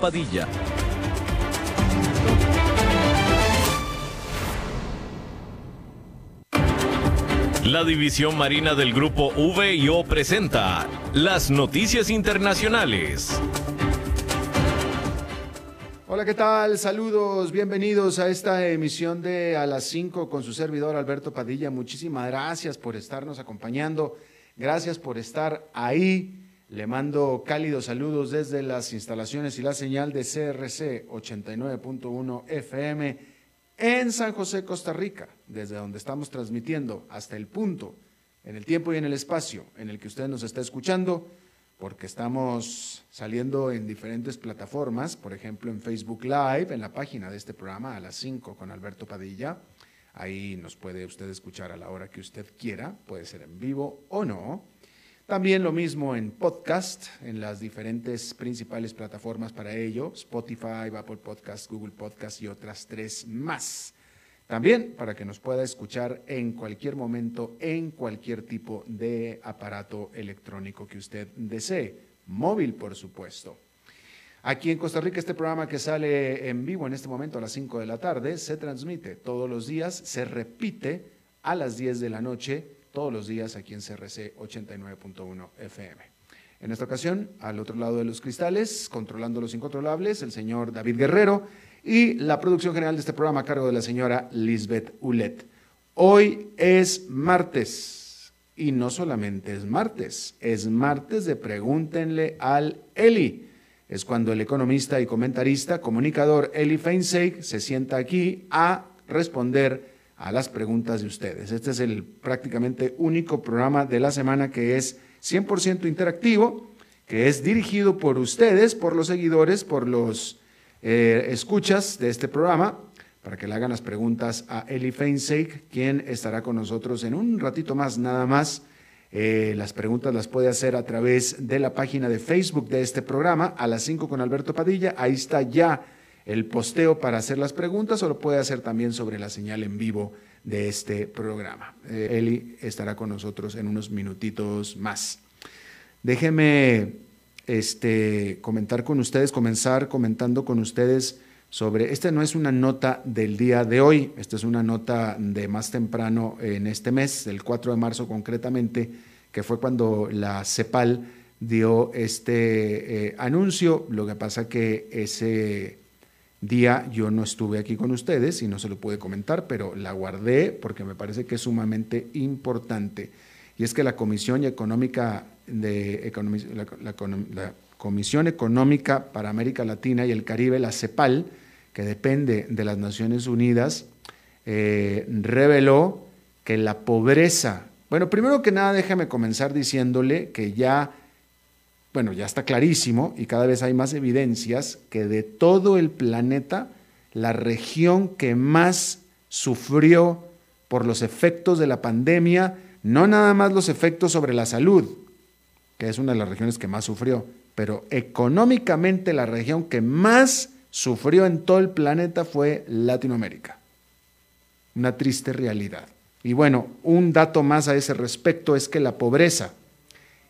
Padilla. La División Marina del Grupo VIO presenta las noticias internacionales. Hola, ¿qué tal? Saludos, bienvenidos a esta emisión de A las 5 con su servidor Alberto Padilla. Muchísimas gracias por estarnos acompañando, gracias por estar ahí le mando cálidos saludos desde las instalaciones y la señal de CRC 89.1 FM en San José, Costa Rica, desde donde estamos transmitiendo hasta el punto, en el tiempo y en el espacio en el que usted nos está escuchando, porque estamos saliendo en diferentes plataformas, por ejemplo en Facebook Live, en la página de este programa a las 5 con Alberto Padilla. Ahí nos puede usted escuchar a la hora que usted quiera, puede ser en vivo o no. También lo mismo en podcast, en las diferentes principales plataformas para ello, Spotify, Apple Podcast, Google Podcast y otras tres más. También para que nos pueda escuchar en cualquier momento, en cualquier tipo de aparato electrónico que usted desee, móvil por supuesto. Aquí en Costa Rica este programa que sale en vivo en este momento a las 5 de la tarde se transmite todos los días, se repite a las 10 de la noche todos los días aquí en CRC 89.1 FM. En esta ocasión, al otro lado de los cristales, controlando los incontrolables, el señor David Guerrero y la producción general de este programa a cargo de la señora Lisbeth Ulet. Hoy es martes y no solamente es martes, es martes de Pregúntenle al Eli. Es cuando el economista y comentarista, comunicador Eli Feinseig se sienta aquí a responder a las preguntas de ustedes. Este es el prácticamente único programa de la semana que es 100% interactivo, que es dirigido por ustedes, por los seguidores, por los eh, escuchas de este programa, para que le hagan las preguntas a Eli Feinseig, quien estará con nosotros en un ratito más, nada más. Eh, las preguntas las puede hacer a través de la página de Facebook de este programa, a las 5 con Alberto Padilla. Ahí está ya el posteo para hacer las preguntas o lo puede hacer también sobre la señal en vivo de este programa. Eh, Eli estará con nosotros en unos minutitos más. Déjeme este, comentar con ustedes, comenzar comentando con ustedes sobre, esta no es una nota del día de hoy, esta es una nota de más temprano en este mes, el 4 de marzo concretamente, que fue cuando la CEPAL dio este eh, anuncio. Lo que pasa que ese día yo no estuve aquí con ustedes y no se lo pude comentar, pero la guardé porque me parece que es sumamente importante. Y es que la Comisión Económica Económica para América Latina y el Caribe, la CEPAL, que depende de las Naciones Unidas, eh, reveló que la pobreza, bueno, primero que nada déjame comenzar diciéndole que ya bueno, ya está clarísimo y cada vez hay más evidencias que de todo el planeta, la región que más sufrió por los efectos de la pandemia, no nada más los efectos sobre la salud, que es una de las regiones que más sufrió, pero económicamente la región que más sufrió en todo el planeta fue Latinoamérica. Una triste realidad. Y bueno, un dato más a ese respecto es que la pobreza,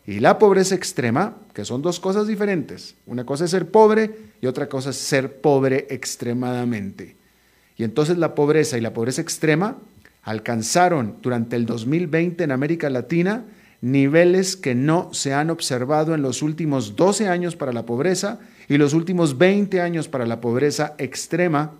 y la pobreza extrema, que son dos cosas diferentes. Una cosa es ser pobre y otra cosa es ser pobre extremadamente. Y entonces la pobreza y la pobreza extrema alcanzaron durante el 2020 en América Latina niveles que no se han observado en los últimos 12 años para la pobreza y los últimos 20 años para la pobreza extrema,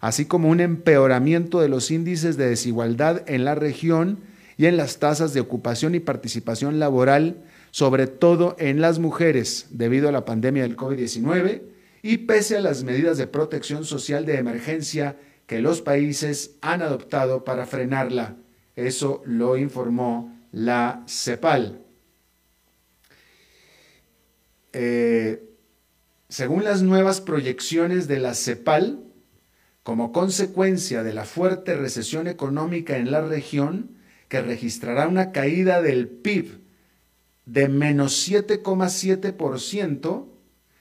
así como un empeoramiento de los índices de desigualdad en la región y en las tasas de ocupación y participación laboral sobre todo en las mujeres debido a la pandemia del COVID-19 y pese a las medidas de protección social de emergencia que los países han adoptado para frenarla. Eso lo informó la CEPAL. Eh, según las nuevas proyecciones de la CEPAL, como consecuencia de la fuerte recesión económica en la región, que registrará una caída del PIB de menos 7,7%,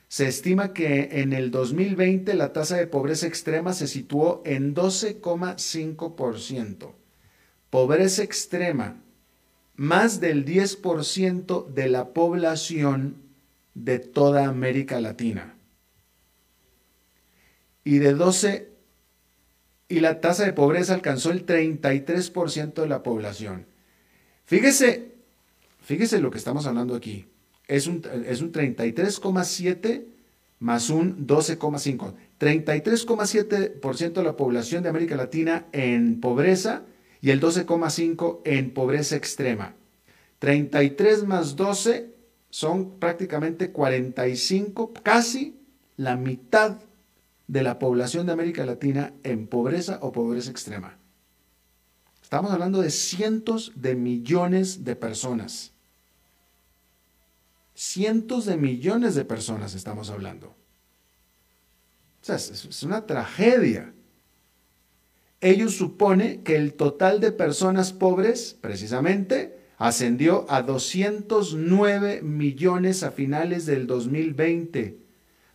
se estima que en el 2020 la tasa de pobreza extrema se situó en 12,5%. Pobreza extrema, más del 10% de la población de toda América Latina. y de 12 y la tasa de pobreza alcanzó el 33% de la población. Fíjese, fíjese lo que estamos hablando aquí. Es un, es un 33,7 más un 12,5. 33,7% de la población de América Latina en pobreza y el 12,5% en pobreza extrema. 33 más 12 son prácticamente 45, casi la mitad de la población de América Latina en pobreza o pobreza extrema. Estamos hablando de cientos de millones de personas. Cientos de millones de personas estamos hablando. O sea, es, una tragedia. Ellos supone que el total de personas pobres, precisamente, ascendió a 209 millones a finales del 2020.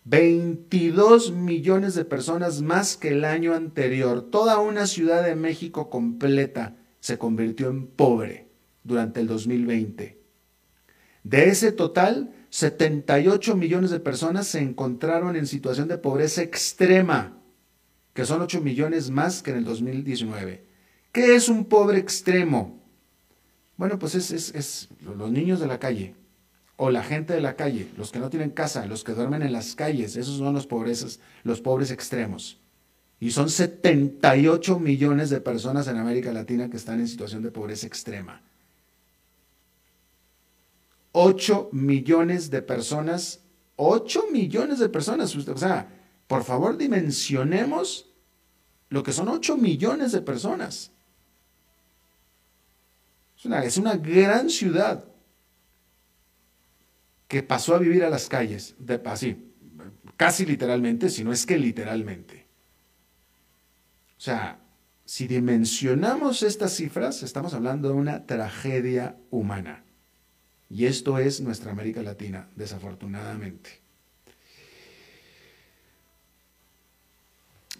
22 millones de personas más que el año anterior. Toda una ciudad de México completa se convirtió en pobre durante el 2020. De ese total, 78 millones de personas se encontraron en situación de pobreza extrema, que son 8 millones más que en el 2019. ¿Qué es un pobre extremo? Bueno, pues es, es, los niños de la calle o la gente de la calle, los que no tienen casa, los que duermen en las calles, esos son los pobres, los pobres extremos. Y son 78 millones de personas en América Latina que están en situación de pobreza extrema. 8 millones de personas, 8 millones de personas, o sea, por favor dimensionemos lo que son 8 millones de personas. Es una, es una gran ciudad que pasó a vivir a las calles, así, casi literalmente, si no es que literalmente. O sea, si dimensionamos estas cifras, estamos hablando de una tragedia humana. Y esto es nuestra América Latina, desafortunadamente.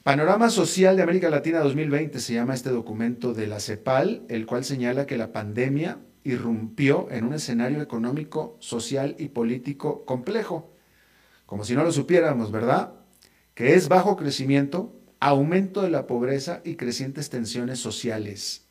Panorama Social de América Latina 2020 se llama este documento de la CEPAL, el cual señala que la pandemia irrumpió en un escenario económico, social y político complejo. Como si no lo supiéramos, ¿verdad? Que es bajo crecimiento, aumento de la pobreza y crecientes tensiones sociales.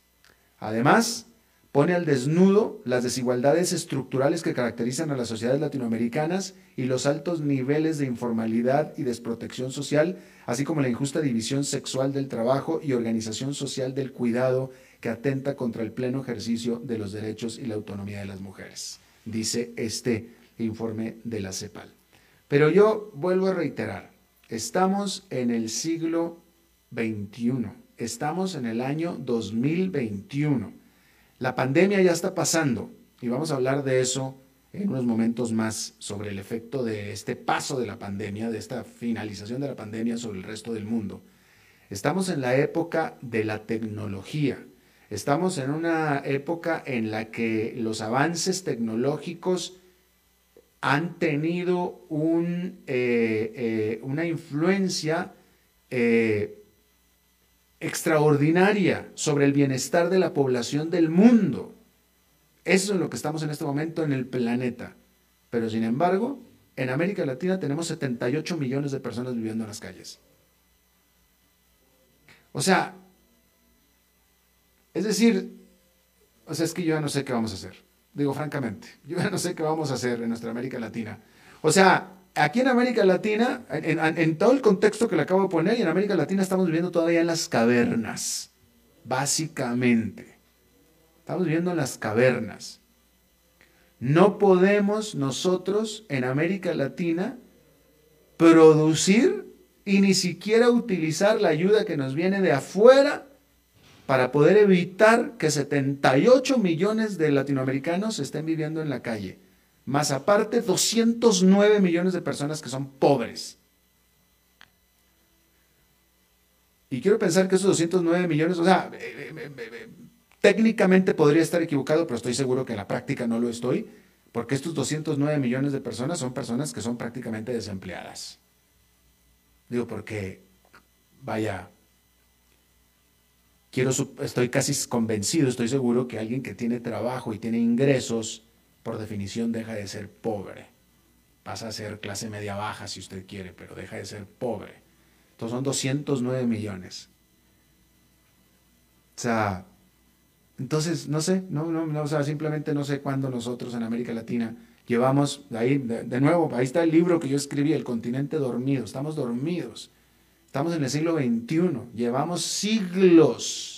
Además, pone al desnudo las desigualdades estructurales que caracterizan a las sociedades latinoamericanas y los altos niveles de informalidad y desprotección social, así como la injusta división sexual del trabajo y organización social del cuidado que atenta contra el pleno ejercicio de los derechos y la autonomía de las mujeres, dice este informe de la CEPAL. Pero yo vuelvo a reiterar, estamos en el siglo XXI, estamos en el año 2021 la pandemia ya está pasando y vamos a hablar de eso en unos momentos más sobre el efecto de este paso de la pandemia, de esta finalización de la pandemia sobre el resto del mundo. Estamos en la época de la tecnología. Estamos en una época en la que los avances tecnológicos han tenido eh, eh, una influencia eh, extraordinaria sobre el bienestar de la población del mundo. Eso es lo que estamos en este momento en el planeta. Pero sin embargo, en América Latina tenemos 78 millones de personas viviendo en las calles. O sea, es decir, o sea, es que yo ya no sé qué vamos a hacer. Digo francamente, yo ya no sé qué vamos a hacer en nuestra América Latina. O sea, aquí en América Latina, en, todo el contexto que le acabo de poner, y en América Latina estamos viviendo todavía en las cavernas, básicamente. Estamos viviendo en las cavernas. No podemos nosotros en América Latina producir y ni siquiera utilizar la ayuda que nos viene de afuera para poder evitar que 78 millones de latinoamericanos estén viviendo en la calle más aparte 209 millones de personas que son pobres. Y quiero pensar que esos 209 millones, o sea, eh, eh, eh, técnicamente podría estar equivocado, pero estoy seguro que en la práctica no lo estoy, porque estos 209 millones de personas son personas que son prácticamente desempleadas. Digo, porque, vaya, quiero, estoy casi convencido, estoy seguro que alguien que tiene trabajo y tiene ingresos, por definición deja de ser pobre. Pasa a ser clase media baja si usted quiere, pero deja de ser pobre. Entonces son 209 millones. O sea, entonces, no sé, no, no, o sea, simplemente no sé cuándo nosotros en América Latina llevamos, ahí, de, nuevo, ahí está el libro que yo escribí, El continente dormido, estamos dormidos, estamos en el siglo XXI, llevamos siglos,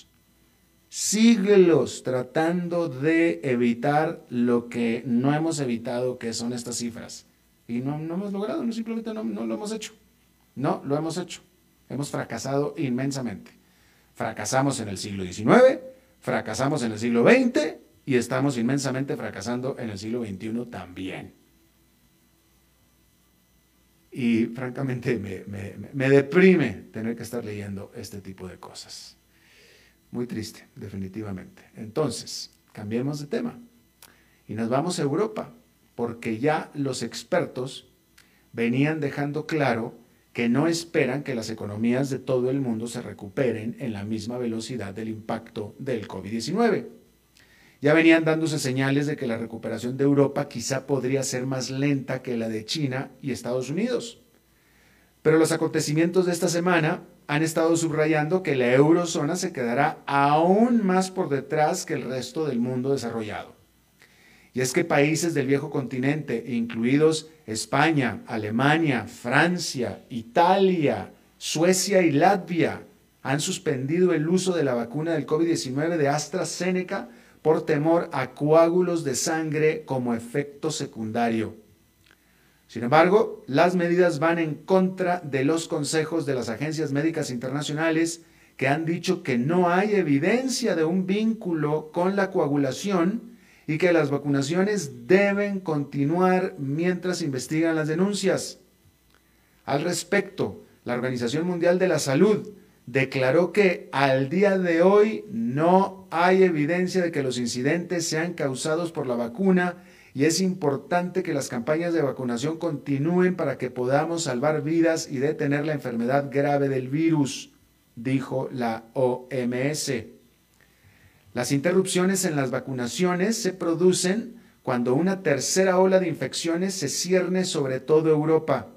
siglos tratando de evitar lo que no hemos evitado, que son estas cifras. Y no, no hemos logrado, no, simplemente no, no lo hemos hecho, no lo hemos hecho, hemos fracasado inmensamente. Fracasamos en el siglo XIX, fracasamos en el siglo XX y estamos inmensamente fracasando en el siglo XXI también. Y francamente me, deprime tener que estar leyendo este tipo de cosas. Muy triste, definitivamente. Entonces, cambiemos de tema y nos vamos a Europa, porque ya los expertos venían dejando claro que no esperan que las economías de todo el mundo se recuperen en la misma velocidad del impacto del COVID-19. Ya venían dándose señales de que la recuperación de Europa quizá podría ser más lenta que la de China y Estados Unidos. Pero los acontecimientos de esta semana han estado subrayando que la eurozona se quedará aún más por detrás que el resto del mundo desarrollado. Y es que países del viejo continente, incluidos España, Alemania, Francia, Italia, Suecia y Latvia, han suspendido el uso de la vacuna del COVID-19 de AstraZeneca por temor a coágulos de sangre como efecto secundario. Sin embargo, las medidas van en contra de los consejos de las agencias médicas internacionales que han dicho que no hay evidencia de un vínculo con la coagulación y que las vacunaciones deben continuar mientras investigan las denuncias. Al respecto, la Organización Mundial de la Salud declaró que al día de hoy no hay evidencia de que los incidentes sean causados por la vacuna y es importante que las campañas de vacunación continúen para que podamos salvar vidas y detener la enfermedad grave del virus, dijo la OMS. Las interrupciones en las vacunaciones se producen cuando una tercera ola de infecciones se cierne sobre toda Europa.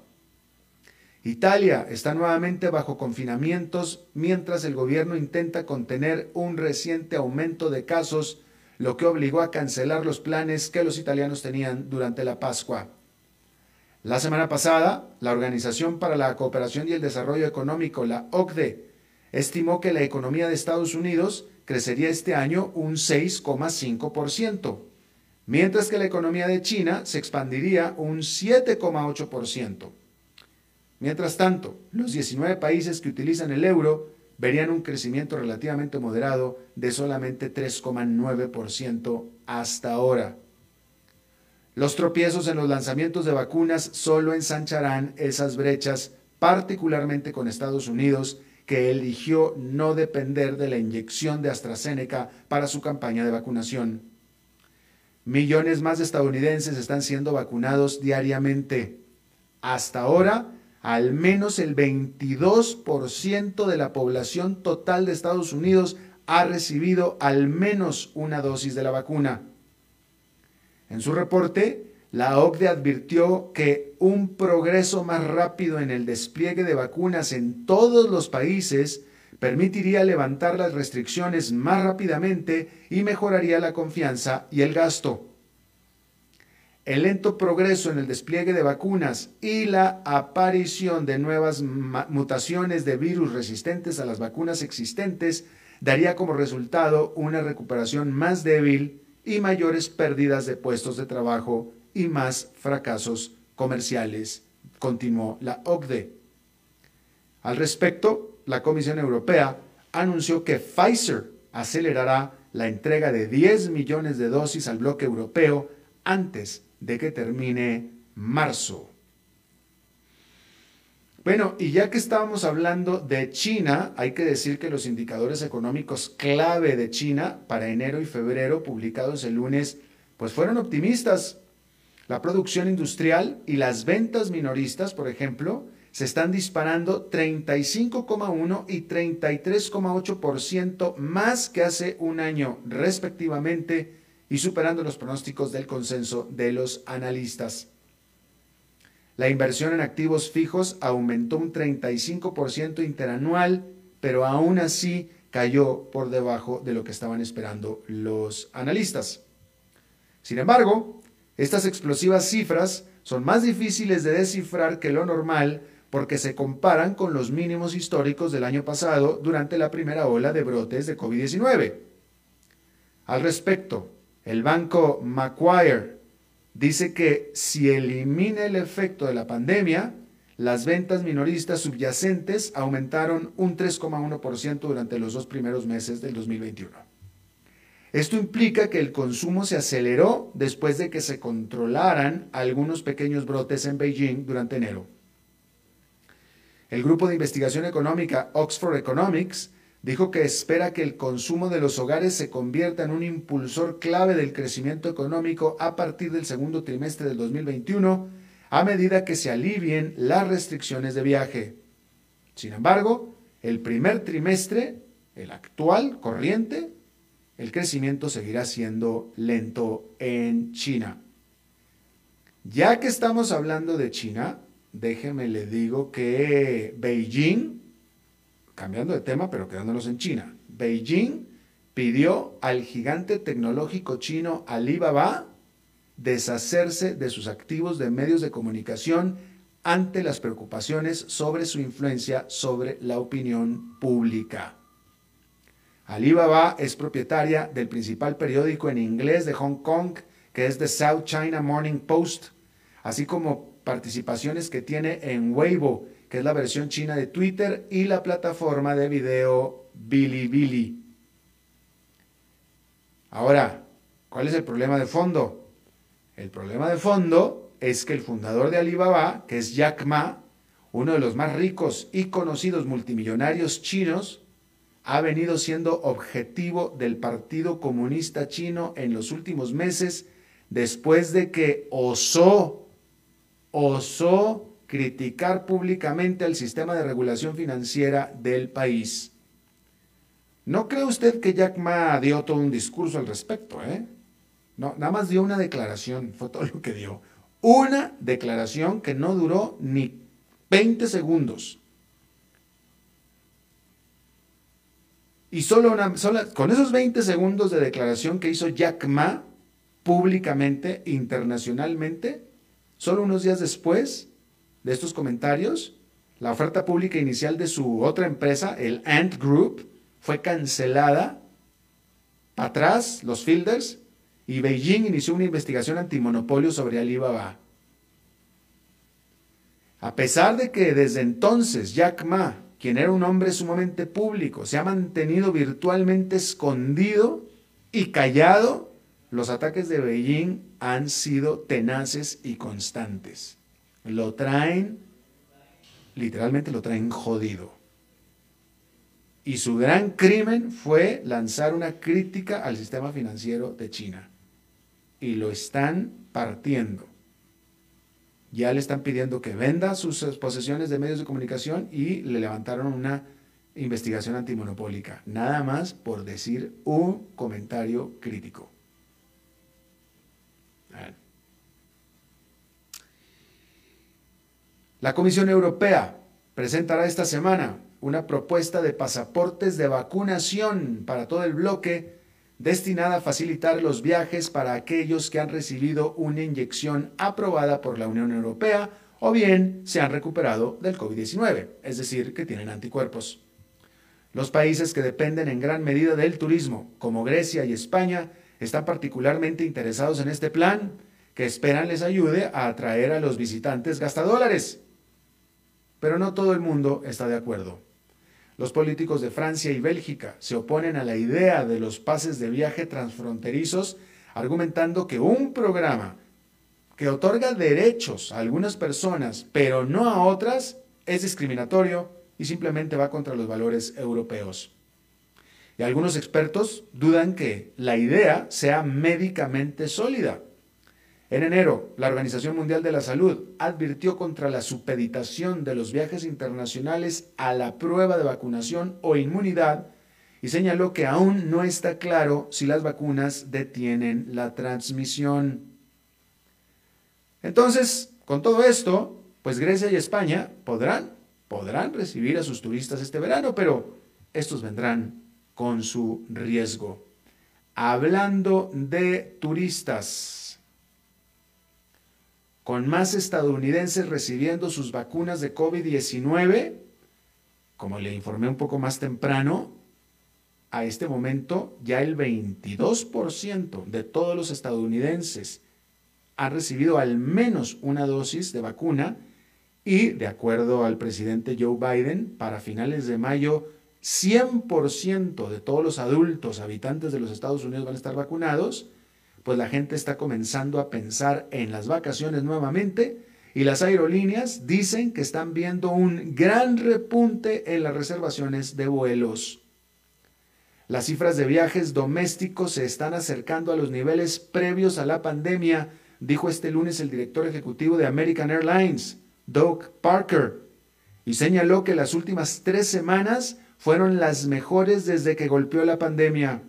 Italia está nuevamente bajo confinamientos mientras el gobierno intenta contener un reciente aumento de casos, lo que obligó a cancelar los planes que los italianos tenían durante la Pascua. La semana pasada, la Organización para la Cooperación y el Desarrollo Económico, la OCDE, estimó que la economía de Estados Unidos crecería este año un 6,5%, mientras que la economía de China se expandiría un 7,8%. Mientras tanto, los 19 países que utilizan el euro verían un crecimiento relativamente moderado de solamente 3,9% hasta ahora. Los tropiezos en los lanzamientos de vacunas solo ensancharán esas brechas, particularmente con Estados Unidos, que eligió no depender de la inyección de AstraZeneca para su campaña de vacunación. Millones más de estadounidenses están siendo vacunados diariamente. Hasta ahora, al menos el 22% de la población total de Estados Unidos ha recibido al menos una dosis de la vacuna. En su reporte, la OCDE advirtió que un progreso más rápido en el despliegue de vacunas en todos los países permitiría levantar las restricciones más rápidamente y mejoraría la confianza y el gasto. El lento progreso en el despliegue de vacunas y la aparición de nuevas mutaciones de virus resistentes a las vacunas existentes daría como resultado una recuperación más débil y mayores pérdidas de puestos de trabajo y más fracasos comerciales, continuó la OCDE. Al respecto, la Comisión Europea anunció que Pfizer acelerará la entrega de 10 millones de dosis al bloque europeo antes de que termine marzo. Bueno, y ya que estábamos hablando de China, hay que decir que los indicadores económicos clave de China para enero y febrero, publicados el lunes, pues fueron optimistas. La producción industrial y las ventas minoristas, por ejemplo, se están disparando 35,1 y 33,8% más que hace un año respectivamente y superando los pronósticos del consenso de los analistas. La inversión en activos fijos aumentó un 35% interanual, pero aún así cayó por debajo de lo que estaban esperando los analistas. Sin embargo, estas explosivas cifras son más difíciles de descifrar que lo normal porque se comparan con los mínimos históricos del año pasado durante la primera ola de brotes de COVID-19. Al respecto, el banco Macquarie dice que si elimina el efecto de la pandemia, las ventas minoristas subyacentes aumentaron un 3,1% durante los dos primeros meses del 2021. Esto implica que el consumo se aceleró después de que se controlaran algunos pequeños brotes en Beijing durante enero. El grupo de investigación económica Oxford Economics dijo que espera que el consumo de los hogares se convierta en un impulsor clave del crecimiento económico a partir del segundo trimestre del 2021, a medida que se alivien las restricciones de viaje. Sin embargo, el primer trimestre, el actual, corriente, el crecimiento seguirá siendo lento en China. Ya que estamos hablando de China, déjeme le digo que Beijing, cambiando de tema, pero quedándonos en China, Beijing pidió al gigante tecnológico chino Alibaba deshacerse de sus activos de medios de comunicación ante las preocupaciones sobre su influencia sobre la opinión pública. Alibaba es propietaria del principal periódico en inglés de Hong Kong, que es The South China Morning Post, así como participaciones que tiene en Weibo, que es la versión china de Twitter, y la plataforma de video Bilibili. Ahora, ¿cuál es el problema de fondo? El problema de fondo es que el fundador de Alibaba, que es Jack Ma, uno de los más ricos y conocidos multimillonarios chinos, ha venido siendo objetivo del Partido Comunista Chino en los últimos meses después de que osó osó criticar públicamente al sistema de regulación financiera del país. ¿No cree usted que Jack Ma dio todo un discurso al respecto? Eh? No, nada más dio una declaración, fue todo lo que dio. Una declaración que no duró ni 20 segundos. Y solo, una, con esos 20 segundos de declaración que hizo Jack Ma públicamente, internacionalmente, Solo unos días después de estos comentarios, la oferta pública inicial de su otra empresa, el Ant Group, fue cancelada. Atrás, los Fielders, y Beijing inició una investigación antimonopolio sobre Alibaba. A pesar de que desde entonces Jack Ma, quien era un hombre sumamente público, se ha mantenido virtualmente escondido y callado, los ataques de Beijing han sido tenaces y constantes. Lo traen, literalmente lo traen jodido. Y su gran crimen fue lanzar una crítica al sistema financiero de China. Y lo están partiendo. Ya le están pidiendo que venda sus posesiones de medios de comunicación y le levantaron una investigación antimonopólica. Nada más por decir un comentario crítico. La Comisión Europea presentará esta semana una propuesta de pasaportes de vacunación para todo el bloque destinada a facilitar los viajes para aquellos que han recibido una inyección aprobada por la Unión Europea o bien se han recuperado del COVID-19, es decir, que tienen anticuerpos. Los países que dependen en gran medida del turismo, como Grecia y España, están particularmente interesados en este plan, que esperan les ayude a atraer a los visitantes gastadólares pero no todo el mundo está de acuerdo. Los políticos de Francia y Bélgica se oponen a la idea de los pases de viaje transfronterizos, argumentando que un programa que otorga derechos a algunas personas, pero no a otras, es discriminatorio y simplemente va contra los valores europeos. Y algunos expertos dudan que la idea sea médicamente sólida. En enero, la Organización Mundial de la Salud advirtió contra la supeditación de los viajes internacionales a la prueba de vacunación o inmunidad y señaló que aún no está claro si las vacunas detienen la transmisión. Entonces, con todo esto, pues Grecia y España podrán, podrán recibir a sus turistas este verano, pero estos vendrán con su riesgo. Hablando de turistas, con más estadounidenses recibiendo sus vacunas de COVID-19, como le informé un poco más temprano, a este momento ya el 22% de todos los estadounidenses han recibido al menos una dosis de vacuna y, de acuerdo al presidente Joe Biden, para finales de mayo 100% de todos los adultos habitantes de los Estados Unidos van a estar vacunados, pues la gente está comenzando a pensar en las vacaciones nuevamente y las aerolíneas dicen que están viendo un gran repunte en las reservaciones de vuelos. Las cifras de viajes domésticos se están acercando a los niveles previos a la pandemia, dijo este lunes el director ejecutivo de American Airlines, Doug Parker, y señaló que las últimas tres semanas fueron las mejores desde que golpeó la pandemia.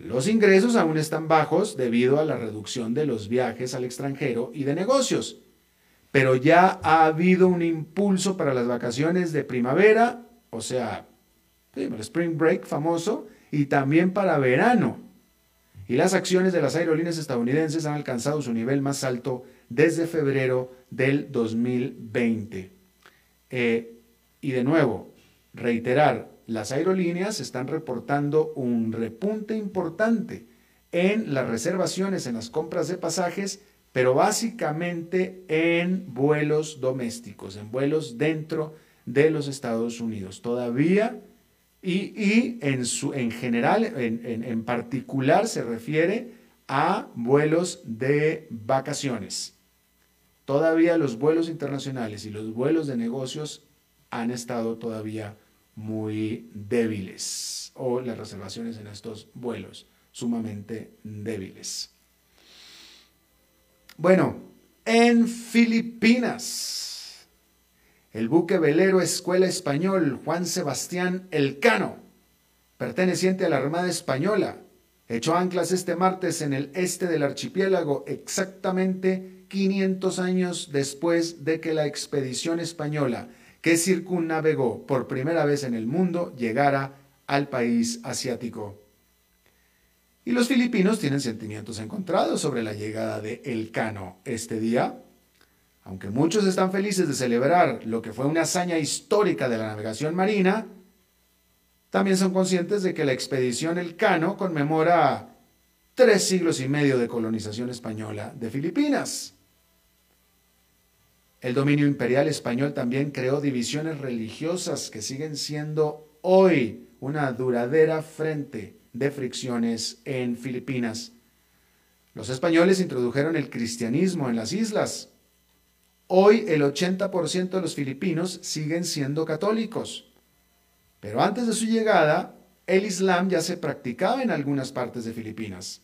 Los ingresos aún están bajos debido a la reducción de los viajes al extranjero y de negocios, pero ya ha habido un impulso para las vacaciones de primavera, o sea, el Spring Break famoso, y también para verano. Y las acciones de las aerolíneas estadounidenses han alcanzado su nivel más alto desde febrero del 2020. Eh, y de nuevo, reiterar, las aerolíneas están reportando un repunte importante en las reservaciones, en las compras de pasajes, pero básicamente en vuelos domésticos, en vuelos dentro de los Estados Unidos. Todavía y, en, su, en general, en, en particular, se refiere a vuelos de vacaciones. Todavía los vuelos internacionales y los vuelos de negocios han estado todavía muy débiles o las reservaciones en estos vuelos sumamente débiles. Bueno, en Filipinas el buque velero Escuela Español Juan Sebastián Elcano, perteneciente a la Armada Española, echó anclas este martes en el este del archipiélago, exactamente 500 años después de que la expedición española que circunnavegó por primera vez en el mundo llegara al país asiático. Y los filipinos tienen sentimientos encontrados sobre la llegada de Elcano este día aunque muchos están felices de celebrar lo que fue una hazaña histórica de la navegación marina, también son conscientes de que la expedición Elcano conmemora tres siglos y medio de colonización española de Filipinas. El dominio imperial español también creó divisiones religiosas que siguen siendo hoy una duradera frente de fricciones en Filipinas. Los españoles introdujeron el cristianismo en las islas, Hoy el 80% de los filipinos siguen siendo católicos, pero antes de su llegada, el Islam ya se practicaba en algunas partes de Filipinas.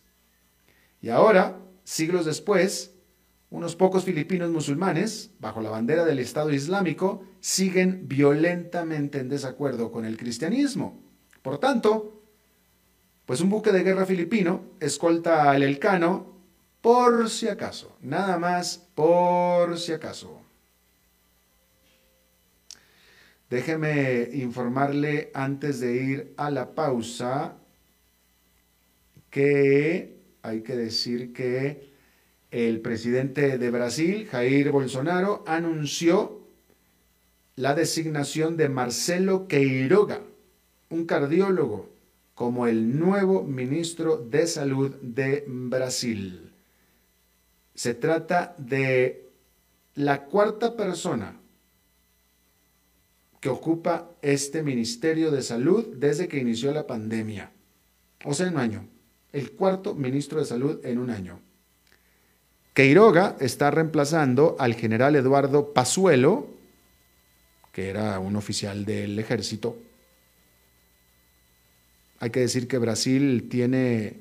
Y ahora, siglos después, unos pocos filipinos musulmanes, bajo la bandera del Estado Islámico, siguen violentamente en desacuerdo con el cristianismo. Por tanto, pues un buque de guerra filipino escolta al Elcano por si acaso, nada más por si acaso. Déjeme informarle antes de ir a la pausa que hay que decir que el presidente de Brasil, Jair Bolsonaro, anunció la designación de Marcelo Queiroga, un cardiólogo, como el nuevo ministro de Salud de Brasil. Se trata de la cuarta persona que ocupa este Ministerio de Salud desde que inició la pandemia. O sea, en un año. El cuarto ministro de Salud en un año. Queiroga está reemplazando al general Eduardo Pazuelo, que era un oficial del ejército. Hay que decir que Brasil tiene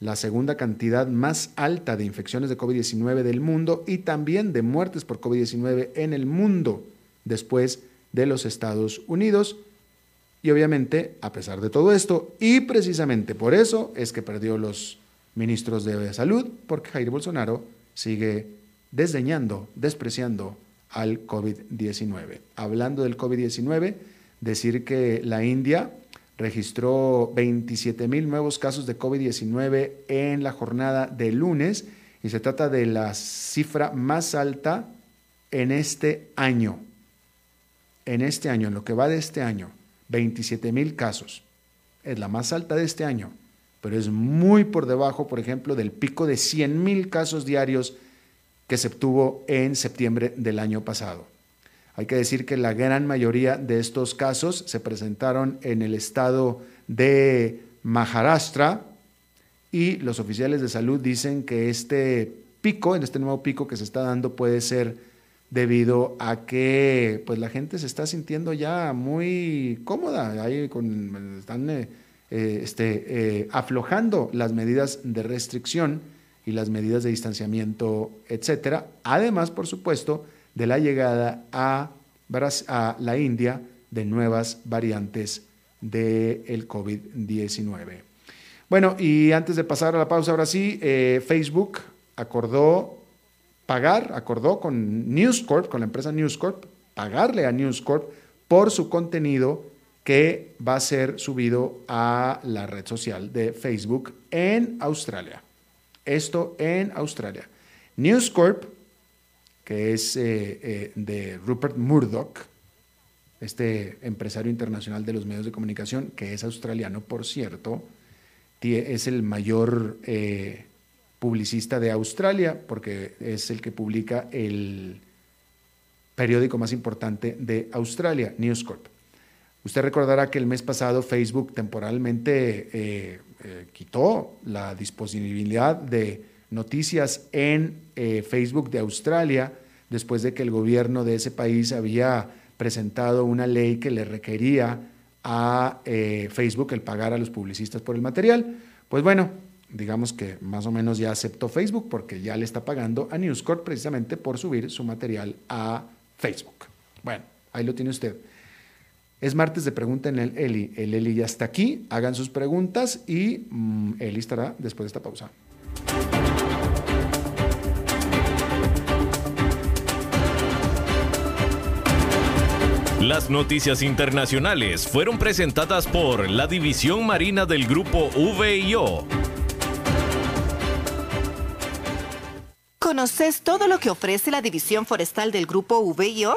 la segunda cantidad más alta de infecciones de COVID-19 del mundo y también de muertes por COVID-19 en el mundo después de los Estados Unidos. Y obviamente, a pesar de todo esto, y precisamente por eso es que perdió los ministros de salud, porque Jair Bolsonaro sigue desdeñando, despreciando al COVID-19. Hablando del COVID-19, decir que la India registró 27 mil nuevos casos de COVID-19 en la jornada de lunes y se trata de la cifra más alta en este año. En este año, en lo que va de este año, 27 mil casos. Es la más alta de este año, pero es muy por debajo, por ejemplo, del pico de 100 mil casos diarios que se obtuvo en septiembre del año pasado. Hay que decir que la gran mayoría de estos casos se presentaron en el estado de Maharashtra y los oficiales de salud dicen que este pico, en este nuevo pico que se está dando puede ser debido a que pues la gente se está sintiendo ya muy cómoda, ahí con, están eh, eh, este, eh, aflojando las medidas de restricción y las medidas de distanciamiento, etcétera. Además, por supuesto, de la llegada a, la India de nuevas variantes del COVID-19. Bueno, y antes de pasar a la pausa, ahora sí, eh, Facebook acordó pagar, acordó con News Corp, con la empresa News Corp, pagarle a News Corp por su contenido que va a ser subido a la red social de Facebook en Australia. Esto en Australia. News Corp que es eh, eh, de Rupert Murdoch, este empresario internacional de los medios de comunicación, que es australiano, por cierto, es el mayor eh, publicista de Australia, porque es el que publica el periódico más importante de Australia, News Corp. Usted recordará que el mes pasado Facebook temporalmente quitó la disponibilidad de noticias en Facebook de Australia después de que el gobierno de ese país había presentado una ley que le requería a eh, Facebook el pagar a los publicistas por el material. Pues bueno, digamos que más o menos ya aceptó Facebook porque ya le está pagando a News Corp precisamente por subir su material a Facebook. Bueno, ahí lo tiene usted. Es martes de pregunta en el Eli. El Eli ya está aquí. Hagan sus preguntas y mm, Eli estará después de esta pausa. Las noticias internacionales fueron presentadas por la División Marina del Grupo VIO. ¿Conoces todo lo que ofrece la División Forestal del Grupo VIO?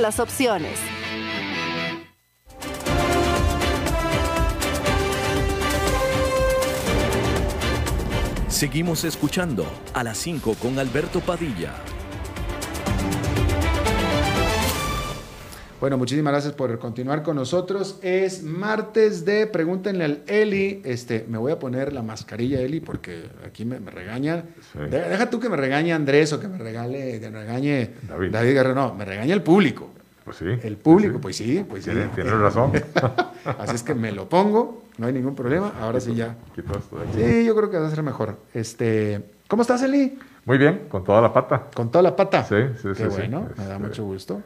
las opciones. Seguimos escuchando a las 5 con Alberto Padilla. Bueno, muchísimas gracias por continuar con nosotros. Es martes de Pregúntenle al Eli. Este, me voy a poner la mascarilla, Eli, porque aquí me, regañan. Deja tú que me regañe Andrés o que me regale, que me regañe David. David Guerrero. No, me regaña el público. Pues sí. El público, pues sí, pues sí. Tienes, razón. Así es que me lo pongo, no hay ningún problema. Ahora sí ya. Sí, yo creo que va a ser mejor. Este, ¿Cómo estás, Eli? Muy bien, con toda la pata. ¿Con toda la pata? Sí, sí, Qué sí. bueno, me da Este, mucho gusto.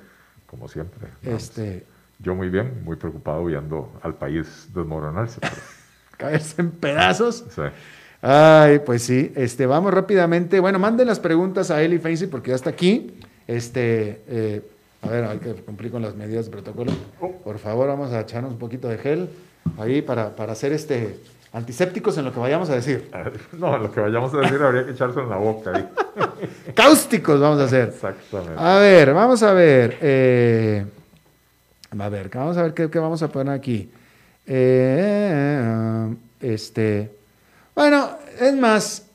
Como siempre. Este, Yo muy bien, muy preocupado viendo al país desmoronarse. pero- caerse en pedazos. sí. Ay, pues sí. Este, vamos rápidamente. Bueno, manden las preguntas a Eli Fancy porque ya está aquí. Este, eh, a ver, hay que cumplir con las medidas de protocolo. Por favor, vamos a echarnos un poquito de gel ahí para, para hacer este antisépticos en lo que vayamos a decir. No, lo que vayamos a decir habría que echarse en la boca ahí. Cáusticos vamos a hacer. Exactamente. A ver, vamos a ver. eh, a ver, vamos a ver qué, qué vamos a poner aquí. Eh, este, bueno, es más,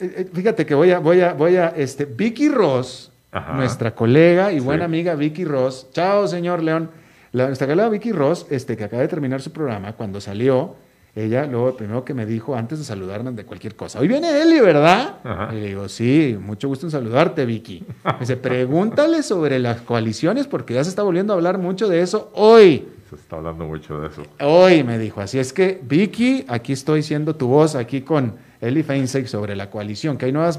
eh, fíjate que voy a, voy a, voy a, este, Vicky Ross, nuestra colega y buena amiga Vicky Ross, chao señor León, la, nuestra colega Vicky Ross, este, que acaba de terminar su programa, cuando salió, ella luego primero que me dijo antes de saludarnos de cualquier cosa, hoy viene Eli, ¿verdad? Y le digo, sí, mucho gusto en saludarte, Vicky. Me dice, pregúntale sobre las coaliciones porque ya se está volviendo a hablar mucho de eso hoy. Se está hablando mucho de eso. Hoy me dijo, así es que Vicky, aquí estoy siendo tu voz, aquí con Eli Feinstein sobre la coalición, que hay nuevas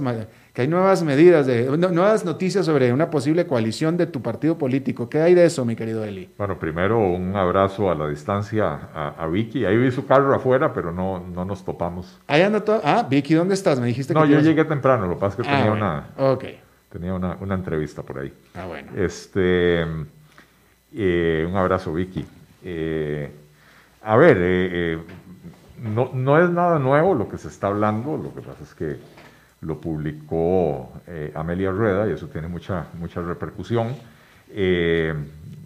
que hay nuevas medidas, de, nuevas noticias sobre una posible coalición de tu partido político. ¿Qué hay de eso, mi querido Eli? Bueno, primero un abrazo a la distancia a, Vicky. Ahí vi su carro afuera, pero no, no nos topamos. Ahí anda todo. Ah, Vicky, ¿dónde estás? Me dijiste no, que. No, yo llegué temprano, lo que pasa es que ah, tenía, una, okay. tenía una, una, entrevista por ahí. Ah, bueno. Este, eh, un abrazo, Vicky. Eh, a ver, eh, no, no es nada nuevo lo que se está hablando, lo que pasa es que lo publicó eh, Amelia Rueda y eso tiene mucha, mucha repercusión. Eh,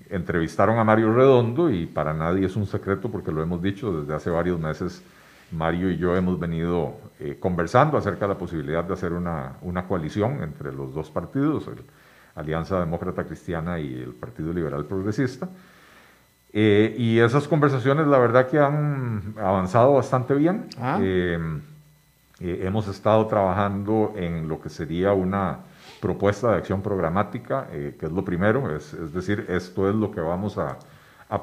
entrevistaron a Mario Redondo y para nadie es un secreto porque lo hemos dicho desde hace varios meses. Mario y yo hemos venido eh, conversando acerca de la posibilidad de hacer una, una coalición entre los dos partidos, el Alianza Demócrata Cristiana y el Partido Liberal Progresista. y esas conversaciones, la verdad que han avanzado bastante bien. Ah. Eh, hemos estado trabajando en lo que sería una propuesta de acción programática, eh, que es lo primero, es, decir, esto es lo que vamos a,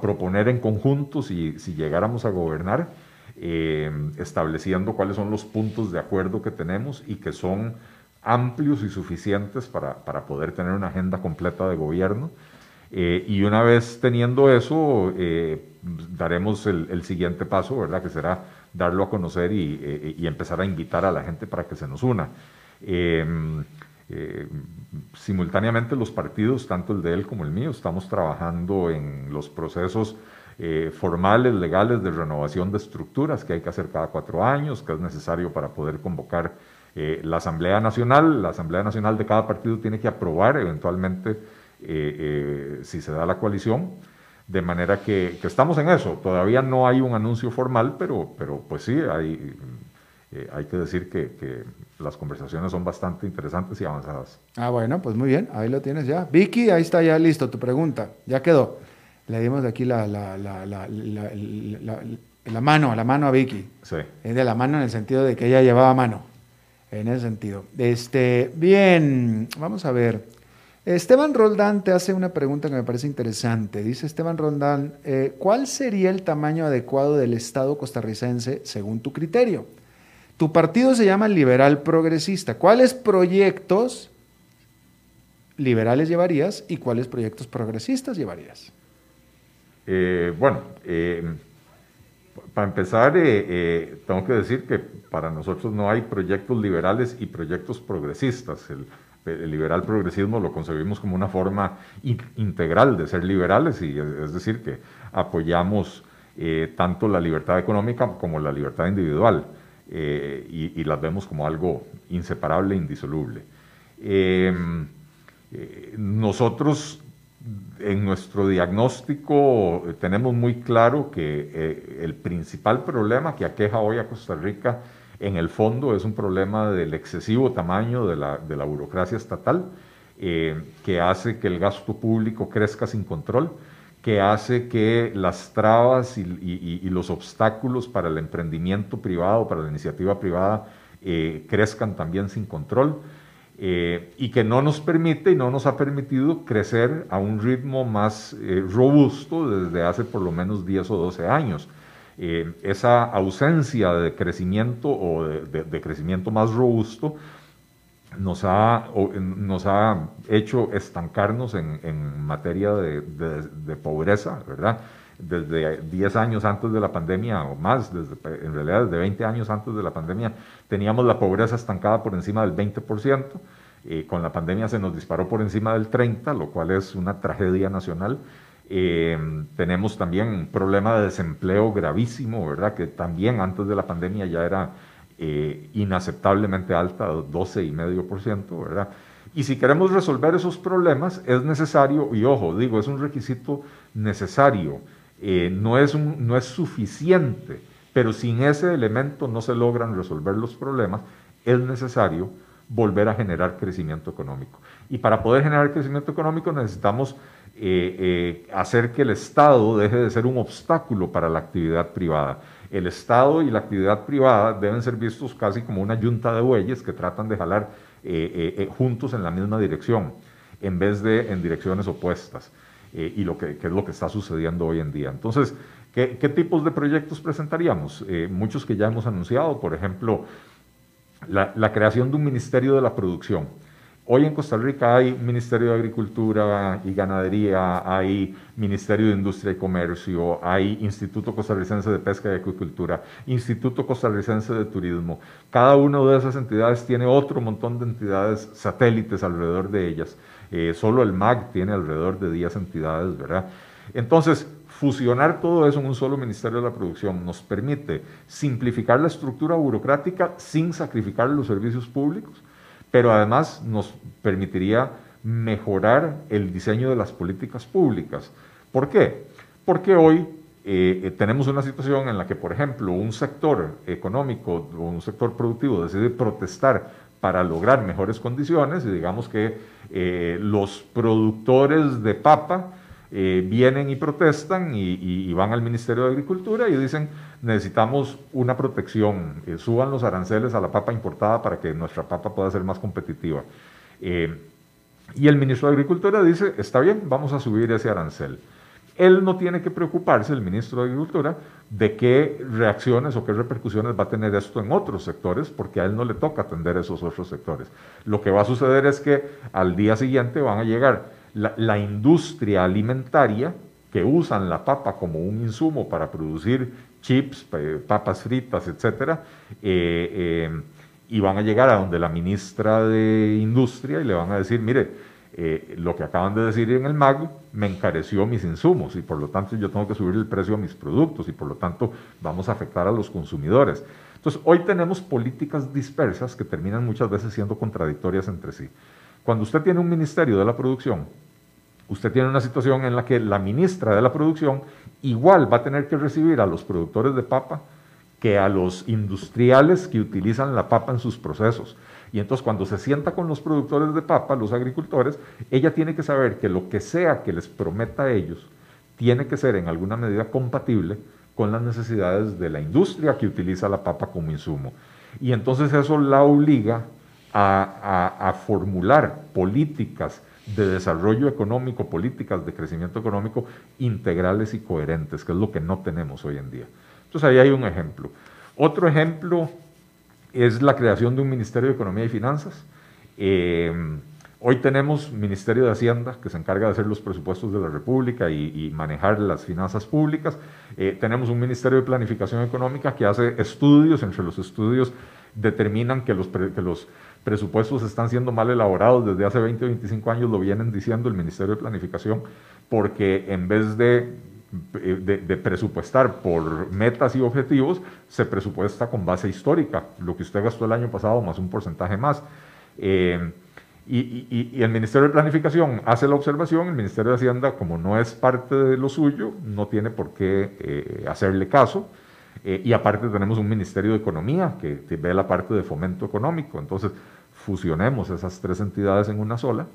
proponer en conjunto si, si llegáramos a gobernar, eh, estableciendo cuáles son los puntos de acuerdo que tenemos y que son amplios y suficientes para, poder tener una agenda completa de gobierno. y una vez teniendo eso, daremos el, el, siguiente paso, ¿verdad? Que será darlo a conocer eh, y, empezar a invitar a la gente para que se nos una. Em, eh, simultáneamente los partidos, tanto el de él como el mío, estamos trabajando en los procesos eh, formales, legales de renovación de estructuras que hay que hacer cada cuatro años, que es necesario para poder convocar la Asamblea Nacional. La Asamblea Nacional de cada partido tiene que aprobar eventualmente si se da la coalición. De manera que, estamos en eso. Todavía no hay un anuncio formal, pero, pero pues sí, hay, eh, hay que decir que, las conversaciones son bastante interesantes y avanzadas. Ah, bueno, pues muy bien, ahí lo tienes ya. Vicky, ahí está ya listo tu pregunta, ya quedó. Le dimos de aquí la, la, la, la, mano, la mano a Vicky. Sí. Es de la mano en el sentido de que ella llevaba mano. En ese sentido. Este, bien, vamos a ver. Esteban Roldán te hace una pregunta que me parece interesante. Dice Esteban Roldán, eh, ¿cuál sería el tamaño adecuado del Estado costarricense según tu criterio? Tu partido se llama Liberal Progresista. ¿Cuáles proyectos liberales llevarías y cuáles proyectos progresistas llevarías? Eh, bueno, eh, para empezar, tengo que decir que para nosotros no hay proyectos liberales y proyectos progresistas. El liberal progresismo lo concebimos como una forma integral de ser liberales, y es decir, que apoyamos eh, tanto la libertad económica como la libertad individual, eh, y, las vemos como algo inseparable e indisoluble. Em, eh, nosotros en nuestro diagnóstico tenemos muy claro que el principal problema que aqueja hoy a Costa Rica en el fondo es un problema del excesivo tamaño de la, de la burocracia estatal, eh, que hace que el gasto público crezca sin control, que hace que las trabas y, los obstáculos para el emprendimiento privado, para la iniciativa privada, eh, crezcan también sin control. Eh, y que no nos permite y no nos ha permitido crecer a un ritmo más robusto desde hace por lo menos 10 o 12 años. Eh, esa ausencia de crecimiento o de, crecimiento más robusto nos ha, nos ha hecho estancarnos en, materia de, pobreza, ¿verdad? Desde 10 años antes de la pandemia o más, desde, en realidad desde 20 años antes de la pandemia, teníamos la pobreza estancada por encima del 20%. Eh, con la pandemia se nos disparó por encima del 30%, lo cual es una tragedia nacional. Eh, tenemos también un problema de desempleo gravísimo, ¿verdad? Que también antes de la pandemia ya era eh, inaceptablemente alta, 12,5%, ¿verdad? Y si queremos resolver esos problemas, es necesario, y ojo, digo, es un requisito necesario, eh, no, es no es suficiente, pero sin ese elemento no se logran resolver los problemas, es necesario volver a generar crecimiento económico. Y para poder generar crecimiento económico necesitamos eh, eh, hacer que el Estado deje de ser un obstáculo para la actividad privada. El Estado y la actividad privada deben ser vistos casi como una yunta de bueyes que tratan de jalar eh, juntos en la misma dirección, en vez de en direcciones opuestas. y lo que, es lo que está sucediendo hoy en día. Entonces, ¿qué, tipos de proyectos presentaríamos? muchos que ya hemos anunciado, por ejemplo, la creación de un Ministerio de la Producción Hoy en Costa Rica hay Ministerio de Agricultura y Ganadería, hay Ministerio de Industria y Comercio, hay Instituto Costarricense de Pesca y Acuicultura, Instituto Costarricense de Turismo. Cada una de esas entidades tiene otro montón de entidades satélites alrededor de ellas. Eh, solo el MAG tiene alrededor de 10 entidades, ¿verdad? Entonces, fusionar todo eso en un solo Ministerio de la Producción nos permite simplificar la estructura burocrática sin sacrificar los servicios públicos pero además nos permitiría mejorar el diseño de las políticas públicas. ¿Por qué? Porque hoy eh, tenemos una situación en la que, por ejemplo, un sector económico o un sector productivo decide protestar para lograr mejores condiciones y digamos que eh, los productores de papa eh, vienen y protestan y, van al Ministerio de Agricultura y dicen necesitamos una protección, eh, suban los aranceles a la papa importada para que nuestra papa pueda ser más competitiva. Eh, y el ministro de Agricultura dice, está bien, vamos a subir ese arancel. Él no tiene que preocuparse, el ministro de Agricultura, de qué reacciones o qué repercusiones va a tener esto en otros sectores, porque a él no le toca atender esos otros sectores. Lo que va a suceder es que al día siguiente van a llegar la, industria alimentaria que usan la papa como un insumo para producir chips, papas fritas, etcétera, eh, eh, y van a llegar a donde la ministra de Industria y le van a decir, mire, eh, lo que acaban de decir en el MAG me encareció mis insumos y por lo tanto yo tengo que subir el precio a mis productos y por lo tanto vamos a afectar a los consumidores. Entonces, hoy tenemos políticas dispersas que terminan muchas veces siendo contradictorias entre sí. Cuando usted tiene un ministerio de la producción usted tiene una situación en la que la ministra de la producción igual va a tener que recibir a los productores de papa que a los industriales que utilizan la papa en sus procesos. Y entonces cuando se sienta con los productores de papa, los agricultores, ella tiene que saber que lo que sea que les prometa a ellos tiene que ser en alguna medida compatible con las necesidades de la industria que utiliza la papa como insumo. Y entonces eso la obliga a, a formular políticas de desarrollo económico, políticas de crecimiento económico integrales y coherentes, que es lo que no tenemos hoy en día. Entonces ahí hay un ejemplo. Otro ejemplo es la creación de un Ministerio de Economía y Finanzas. Eh, hoy tenemos Ministerio de Hacienda que se encarga de hacer los presupuestos de la República y, manejar las finanzas públicas. Eh, tenemos un Ministerio de Planificación Económica que hace estudios, entre los estudios determinan que los, que los presupuestos están siendo mal elaborados desde hace 20 o 25 años, lo vienen diciendo el Ministerio de Planificación, porque en vez de, de, presupuestar por metas y objetivos, se presupuesta con base histórica, lo que usted gastó el año pasado más un porcentaje más. Eh, y, y, el Ministerio de Planificación hace la observación, el Ministerio de Hacienda, como no es parte de lo suyo, no tiene por qué eh, hacerle caso. Eh, y aparte tenemos un Ministerio de Economía que, que, ve la parte de fomento económico. Entonces, fusionemos esas tres entidades en una sola,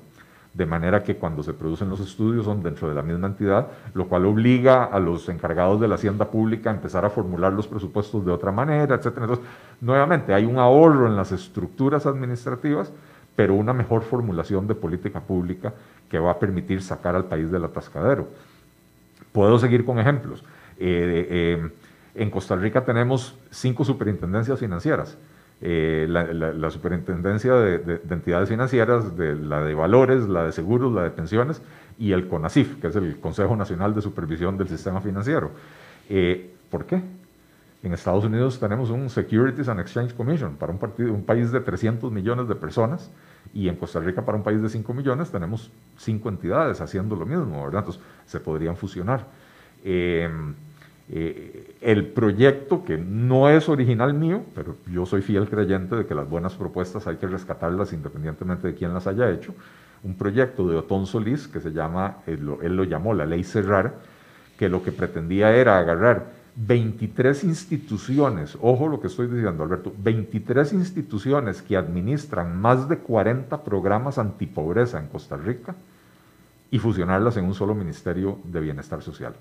de manera que cuando se producen los estudios son dentro de la misma entidad, lo cual obliga a los encargados de la hacienda pública a empezar a formular los presupuestos de otra manera, etc. Entonces, nuevamente, hay un ahorro en las estructuras administrativas, pero una mejor formulación de política pública que va a permitir sacar al país del atascadero. Puedo seguir con ejemplos. Eh, eh, en Costa Rica tenemos cinco superintendencias financieras. Eh, la, superintendencia de, entidades financieras, de, la de valores, la de seguros, la de pensiones y el CONACIF, que es el Consejo Nacional de Supervisión del Sistema Financiero. Eh, ¿Por qué? En Estados Unidos tenemos un Securities and Exchange Commission para un, partido, un país de 300 millones de personas y en Costa Rica para un país de 5 millones tenemos cinco entidades haciendo lo mismo, ¿verdad? Entonces se podrían fusionar. Eh, eh, el proyecto, que no es original mío, pero yo soy fiel creyente de que las buenas propuestas hay que rescatarlas independientemente de quién las haya hecho, un proyecto de Otón Solís que se llama, él lo, llamó la ley Cerrar, que lo que pretendía era agarrar 23 instituciones, ojo lo que estoy diciendo Alberto, 23 instituciones que administran más de 40 programas antipobreza en Costa Rica y fusionarlas en un solo Ministerio de Bienestar Social.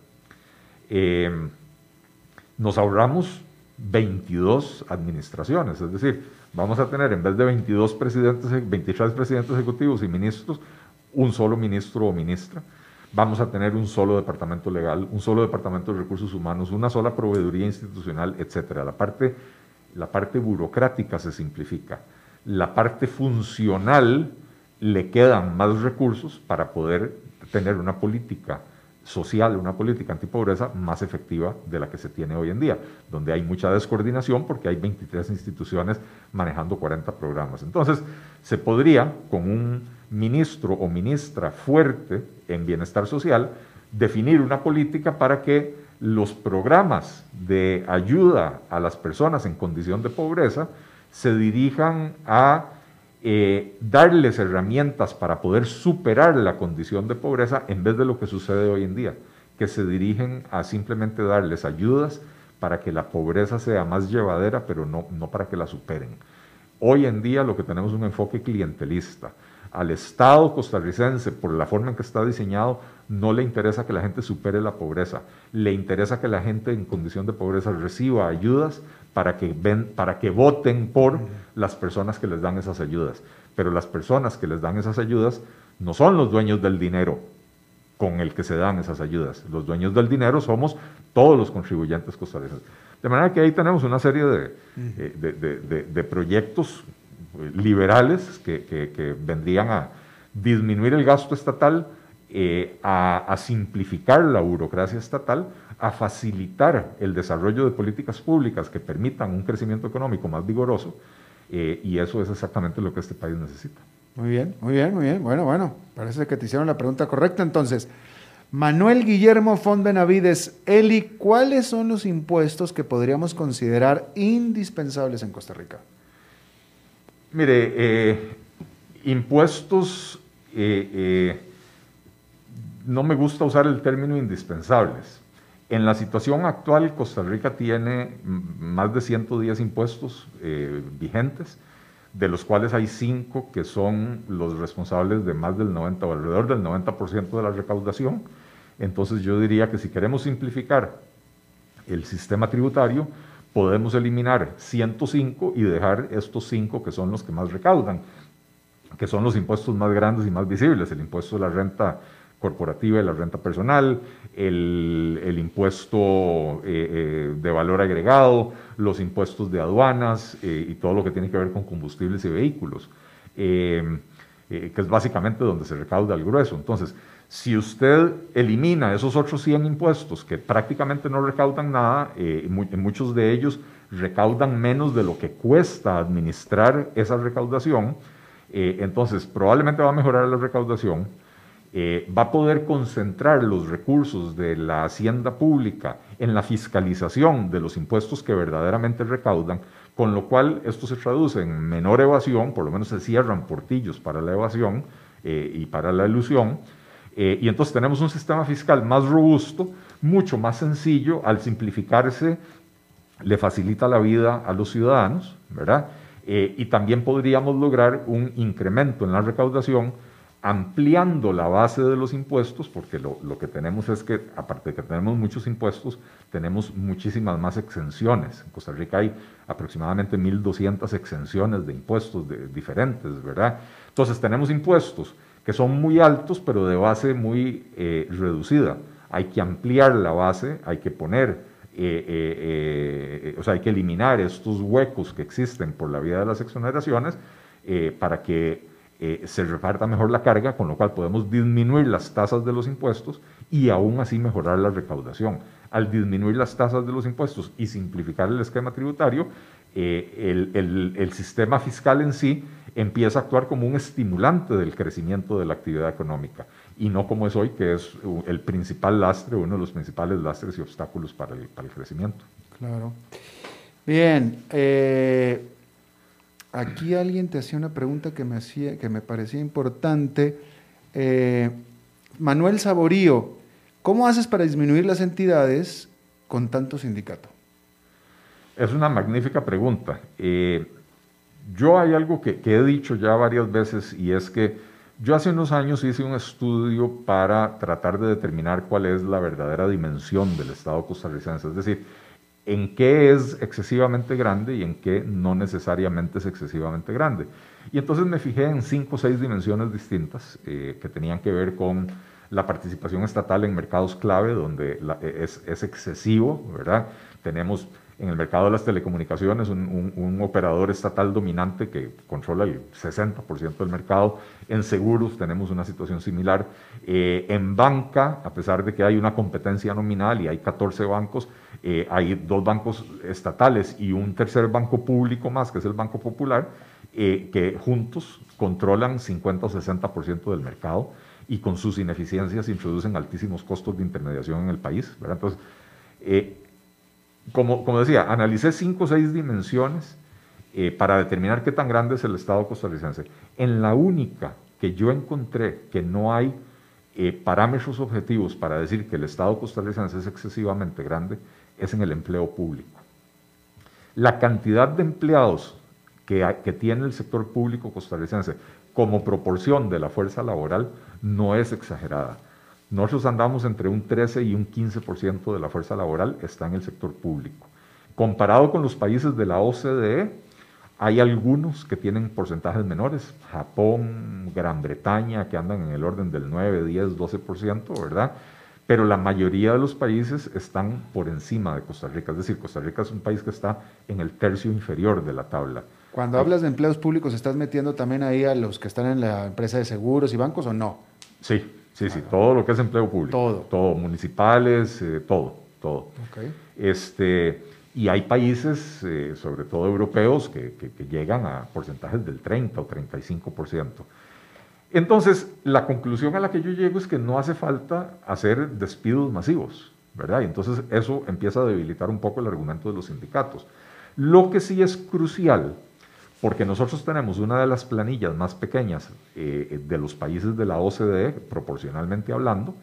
Em, nos ahorramos 22 administraciones, es decir, vamos a tener en vez de 22 presidentes, 23 presidentes ejecutivos y ministros, un solo ministro o ministra vamos a tener un solo departamento legal, un solo departamento de recursos humanos, una sola proveeduría institucional, etcétera. La parte, la parte burocrática se simplifica. La parte funcional le quedan más recursos para poder tener una política social, una política antipobreza más efectiva de la que se tiene hoy en día, donde hay mucha descoordinación porque hay 23 instituciones manejando 40 programas. Entonces, se podría, con un ministro o ministra fuerte en bienestar social, definir una política para que los programas de ayuda a las personas en condición de pobreza se dirijan a eh, darles herramientas para poder superar la condición de pobreza en vez de lo que sucede hoy en día, que se dirigen a simplemente darles ayudas para que la pobreza sea más llevadera, pero no, no para que la superen. Hoy en día lo que tenemos es un enfoque clientelista al Estado costarricense, por la forma en que está diseñado, no le interesa que la gente supere la pobreza, le interesa que la gente en condición de pobreza reciba ayudas para que, ven, para que voten por las personas que les dan esas ayudas. Pero las personas que les dan esas ayudas no son los dueños del dinero con el que se dan esas ayudas. Los dueños del dinero somos todos los contribuyentes costarricenses. De manera que ahí tenemos una serie de, eh, de proyectos liberales que, vendrían a disminuir el gasto estatal, eh, a, simplificar la burocracia estatal, a facilitar el desarrollo de políticas públicas que permitan un crecimiento económico más vigoroso, eh, y eso es exactamente lo que este país necesita. Muy bien, muy bien, muy bien. Bueno, bueno, parece que te hicieron la pregunta correcta entonces. Manuel Guillermo Font Benavides, Eli, ¿cuáles son los impuestos que podríamos considerar indispensables en Costa Rica? Mire, eh, impuestos, eh, no me gusta usar el término indispensables. En la situación actual, Costa Rica tiene más de 110 impuestos vigentes, de los cuales hay cinco que son los responsables de más del 90 o alrededor del 90% de la recaudación. Entonces yo diría que si queremos simplificar el sistema tributario, podemos eliminar 105 y dejar estos 5 que son los que más recaudan, que son los impuestos más grandes y más visibles, el impuesto de la renta corporativa y la renta personal, el, impuesto eh, eh, de valor agregado, los impuestos de aduanas eh, y todo lo que tiene que ver con combustibles y vehículos, que es básicamente donde se recauda el grueso. Entonces, si usted elimina esos otros 100 impuestos que prácticamente no recaudan nada, muchos de ellos recaudan menos de lo que cuesta administrar esa recaudación, entonces probablemente va a mejorar la recaudación, eh, va a poder concentrar los recursos de la hacienda pública en la fiscalización de los impuestos que verdaderamente recaudan, con lo cual esto se traduce en menor evasión, por lo menos se cierran portillos para la evasión y para la ilusión, eh, y entonces tenemos un sistema fiscal más robusto, mucho más sencillo, al simplificarse le facilita la vida a los ciudadanos, ¿verdad? Eh, y también podríamos lograr un incremento en la recaudación ampliando la base de los impuestos, porque lo, lo, que tenemos es que, aparte de que tenemos muchos impuestos, tenemos muchísimas más exenciones. En Costa Rica hay aproximadamente 1.200 exenciones de impuestos diferentes, ¿verdad? Entonces tenemos impuestos que son muy altos, pero de base muy eh, reducida. Hay que ampliar la base, hay que poner, eh, eh, o sea, hay que eliminar estos huecos que existen por la vía de las exoneraciones para que se reparta mejor la carga, con lo cual podemos disminuir las tasas de los impuestos y aún así mejorar la recaudación. Al disminuir las tasas de los impuestos y simplificar el esquema tributario, el, el sistema fiscal en sí empieza a actuar como un estimulante del crecimiento de la actividad económica y no como es hoy, que es el principal lastre, uno de los principales lastres y obstáculos para el, para el crecimiento. Claro. Bien, eh, aquí alguien te hacía una pregunta que me, hacía, que me parecía importante. Eh, Manuel Saborío, ¿Cómo haces para disminuir las entidades con tanto sindicato? Es una magnífica pregunta. Eh, yo hay algo que, he dicho ya varias veces y es que yo hace unos años hice un estudio para tratar de determinar cuál es la verdadera dimensión del Estado costarricense, es decir, en qué es excesivamente grande y en qué no necesariamente es excesivamente grande. Y entonces me fijé en cinco o seis dimensiones distintas eh, que tenían que ver con la participación estatal en mercados clave, donde es, es, excesivo, ¿verdad? Tenemos en el mercado de las telecomunicaciones un, operador estatal dominante que controla el 60% del mercado. En seguros tenemos una situación similar. Eh, en banca, a pesar de que hay una competencia nominal y hay 14 bancos, eh, hay dos bancos estatales y un tercer banco público más, que es el Banco Popular, eh, que juntos controlan 50 o 60% del mercado y con sus ineficiencias introducen altísimos costos de intermediación en el país. Entonces, como, como decía, analicé cinco o seis dimensiones eh, para determinar qué tan grande es el Estado costarricense. En la única que yo encontré que no hay eh, parámetros objetivos para decir que el Estado costarricense es excesivamente grande es en el empleo público. La cantidad de empleados que, que tiene el sector público costarricense como proporción de la fuerza laboral no es exagerada. Nosotros andamos entre un 13 y un 15% de la fuerza laboral está en el sector público. Comparado con los países de la OCDE, hay algunos que tienen porcentajes menores, Japón, Gran Bretaña, que andan en el orden del 9, 10, 12%, ¿verdad? Pero la mayoría de los países están por encima de Costa Rica, es decir, Costa Rica es un país que está en el tercio inferior de la tabla. Cuando hablas de empleos públicos, ¿estás metiendo también ahí a los que están en la empresa de seguros y bancos o no? Sí, Sí, sí, todo lo que es empleo público. Todo. Todo, municipales, eh, todo, todo. Okay. Este, y hay países, eh, sobre todo europeos, que, llegan a porcentajes del 30 o 35%. Entonces, la conclusión a la que yo llego es que no hace falta hacer despidos masivos, ¿verdad? Y entonces eso empieza a debilitar un poco el argumento de los sindicatos. Lo que sí es crucial porque nosotros tenemos una de las planillas más pequeñas eh, de los países de la OCDE, proporcionalmente hablando,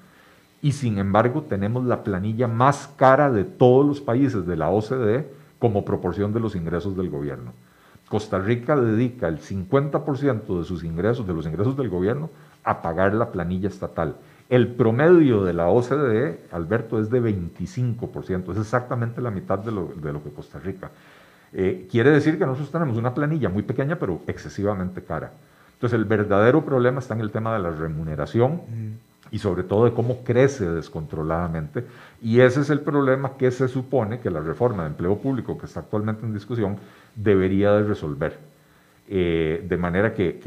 y sin embargo tenemos la planilla más cara de todos los países de la OCDE como proporción de los ingresos del gobierno. Costa Rica dedica el 50% de sus ingresos, de los ingresos del gobierno, a pagar la planilla estatal. El promedio de la OCDE, Alberto, es de 25%, es exactamente la mitad de lo, de lo que Costa Rica. Eh, quiere decir que nosotros tenemos una planilla muy pequeña, pero excesivamente cara. Entonces, el verdadero problema está en el tema de la remuneración y sobre todo de cómo crece descontroladamente. Y ese es el problema que se supone que la reforma de empleo público que está actualmente en discusión debería de resolver. Eh, de manera que,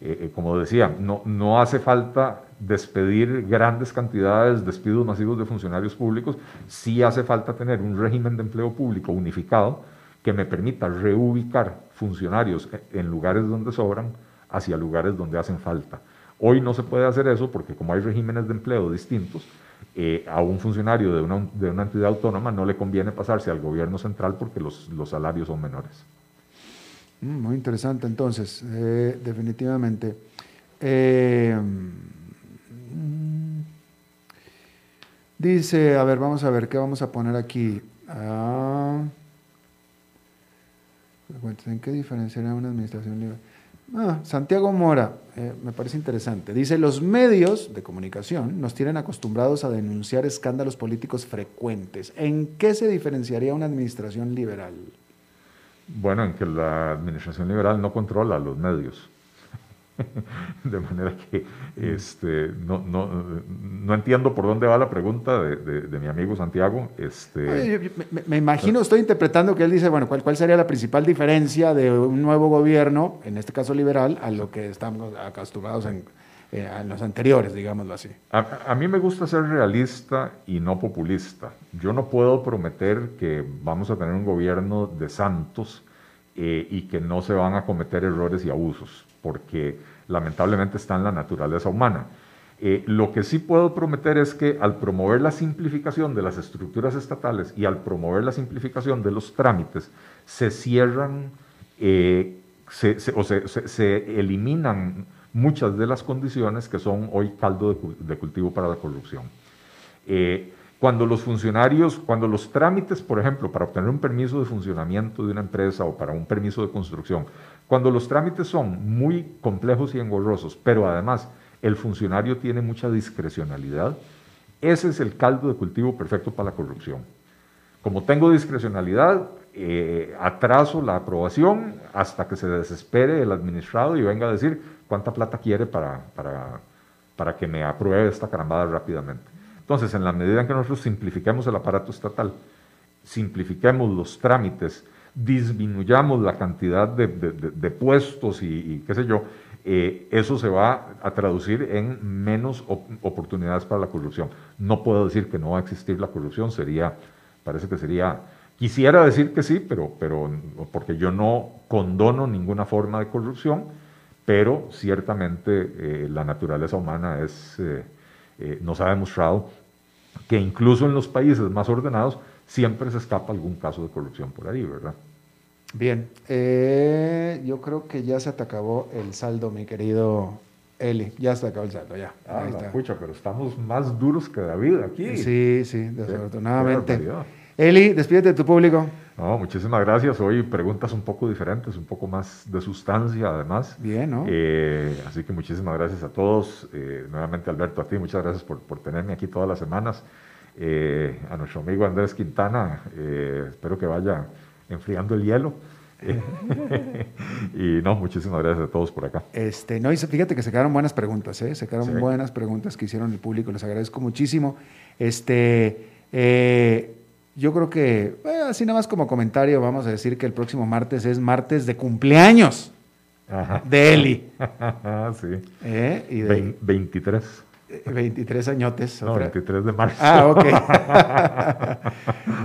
eh, como decía, no, no hace falta despedir grandes cantidades, despidos masivos de funcionarios públicos, sí hace falta tener un régimen de empleo público unificado que me permita reubicar funcionarios en lugares donde sobran hacia lugares donde hacen falta. Hoy no se puede hacer eso porque como hay regímenes de empleo distintos, eh, a un funcionario de una, de una, entidad autónoma no le conviene pasarse al gobierno central porque los, los salarios son menores. Mm, muy interesante entonces, eh, definitivamente. Eh, mm, dice, a ver, vamos a ver, ¿qué vamos a poner aquí? Ah, ¿En qué diferenciaría una administración libre? Ah, Santiago Mora, eh, me parece interesante. Dice, los medios de comunicación nos tienen acostumbrados a denunciar escándalos políticos frecuentes. ¿En qué se diferenciaría una administración liberal? Bueno, en que la administración liberal no controla los medios. de manera que este, no, no, no, entiendo por dónde va la pregunta de, de, mi amigo Santiago. Este, me, imagino, estoy interpretando que él dice, bueno, ¿cuál, ¿cuál sería la principal diferencia de un nuevo gobierno, en este caso liberal, a lo que estamos acostumbrados en, eh, en los anteriores, digámoslo así? A, a, mí me gusta ser realista y no populista. Yo no puedo prometer que vamos a tener un gobierno de santos eh, y que no se van a cometer errores y abusos, porque lamentablemente está en la naturaleza humana. Eh, lo que sí puedo prometer es que al promover la simplificación de las estructuras estatales y al promover la simplificación de los trámites, se cierran eh, o se, eliminan muchas de las condiciones que son hoy caldo de, cultivo para la corrupción. Eh, cuando los funcionarios, cuando los trámites, por ejemplo, para obtener un permiso de funcionamiento de una empresa o para un permiso de construcción, cuando los trámites son muy complejos y engorrosos, pero además el funcionario tiene mucha discrecionalidad, ese es el caldo de cultivo perfecto para la corrupción. Como tengo discrecionalidad, eh, atraso la aprobación hasta que se desespere el administrado y venga a decir cuánta plata quiere para, para, para que me apruebe esta carambada rápidamente. Entonces, en la medida en que nosotros simplifiquemos el aparato estatal, simplifiquemos los trámites, disminuyamos la cantidad de, puestos y, qué sé yo, eh, eso se va a traducir en menos oportunidades para la corrupción. No puedo decir que no va a existir la corrupción, sería, parece que sería, quisiera decir que sí, pero, pero porque yo no condono ninguna forma de corrupción, pero ciertamente eh, la naturaleza humana es... Eh, eh, nos ha demostrado que incluso en los países más ordenados siempre se escapa algún caso de corrupción por ahí, ¿verdad? Bien, eh, yo creo que ya se te acabó el saldo, mi querido Eli. Ya se te acabó el saldo, ya. Ah, escucha, pero estamos más duros que David aquí. Sí, sí, desafortunadamente. Eli, despídete de tu público. No, muchísimas gracias. Hoy preguntas un poco diferentes, un poco más de sustancia además. Bien, ¿no? Eh, así que muchísimas gracias a todos. Eh, nuevamente Alberto, a ti, muchas gracias por, por tenerme aquí todas las semanas. Eh, a nuestro amigo Andrés Quintana, espero que vaya enfriando el hielo. y no, muchísimas gracias a todos por acá. Este, no, y fíjate que se quedaron buenas preguntas, ¿eh? se quedaron buenas preguntas que hicieron el público, les agradezco muchísimo. Este, eh, yo creo que, así nada más como comentario, vamos a decir que el próximo martes es martes de cumpleaños de Eli. sí. ¿Eh? Y de, 23. 23 añotes. No, 23 de marzo. Ah, ok.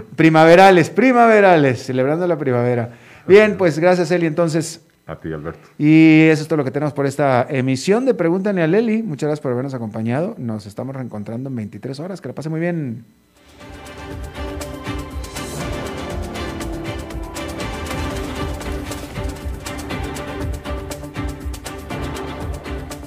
primaverales, primaverales, celebrando la primavera. Bien, pues gracias Eli entonces. A ti, Alberto. Y eso es todo lo que tenemos por esta emisión de Pregúntale a Eli. Muchas gracias por habernos acompañado. Nos estamos reencontrando en 23 horas. Que la pase muy bien.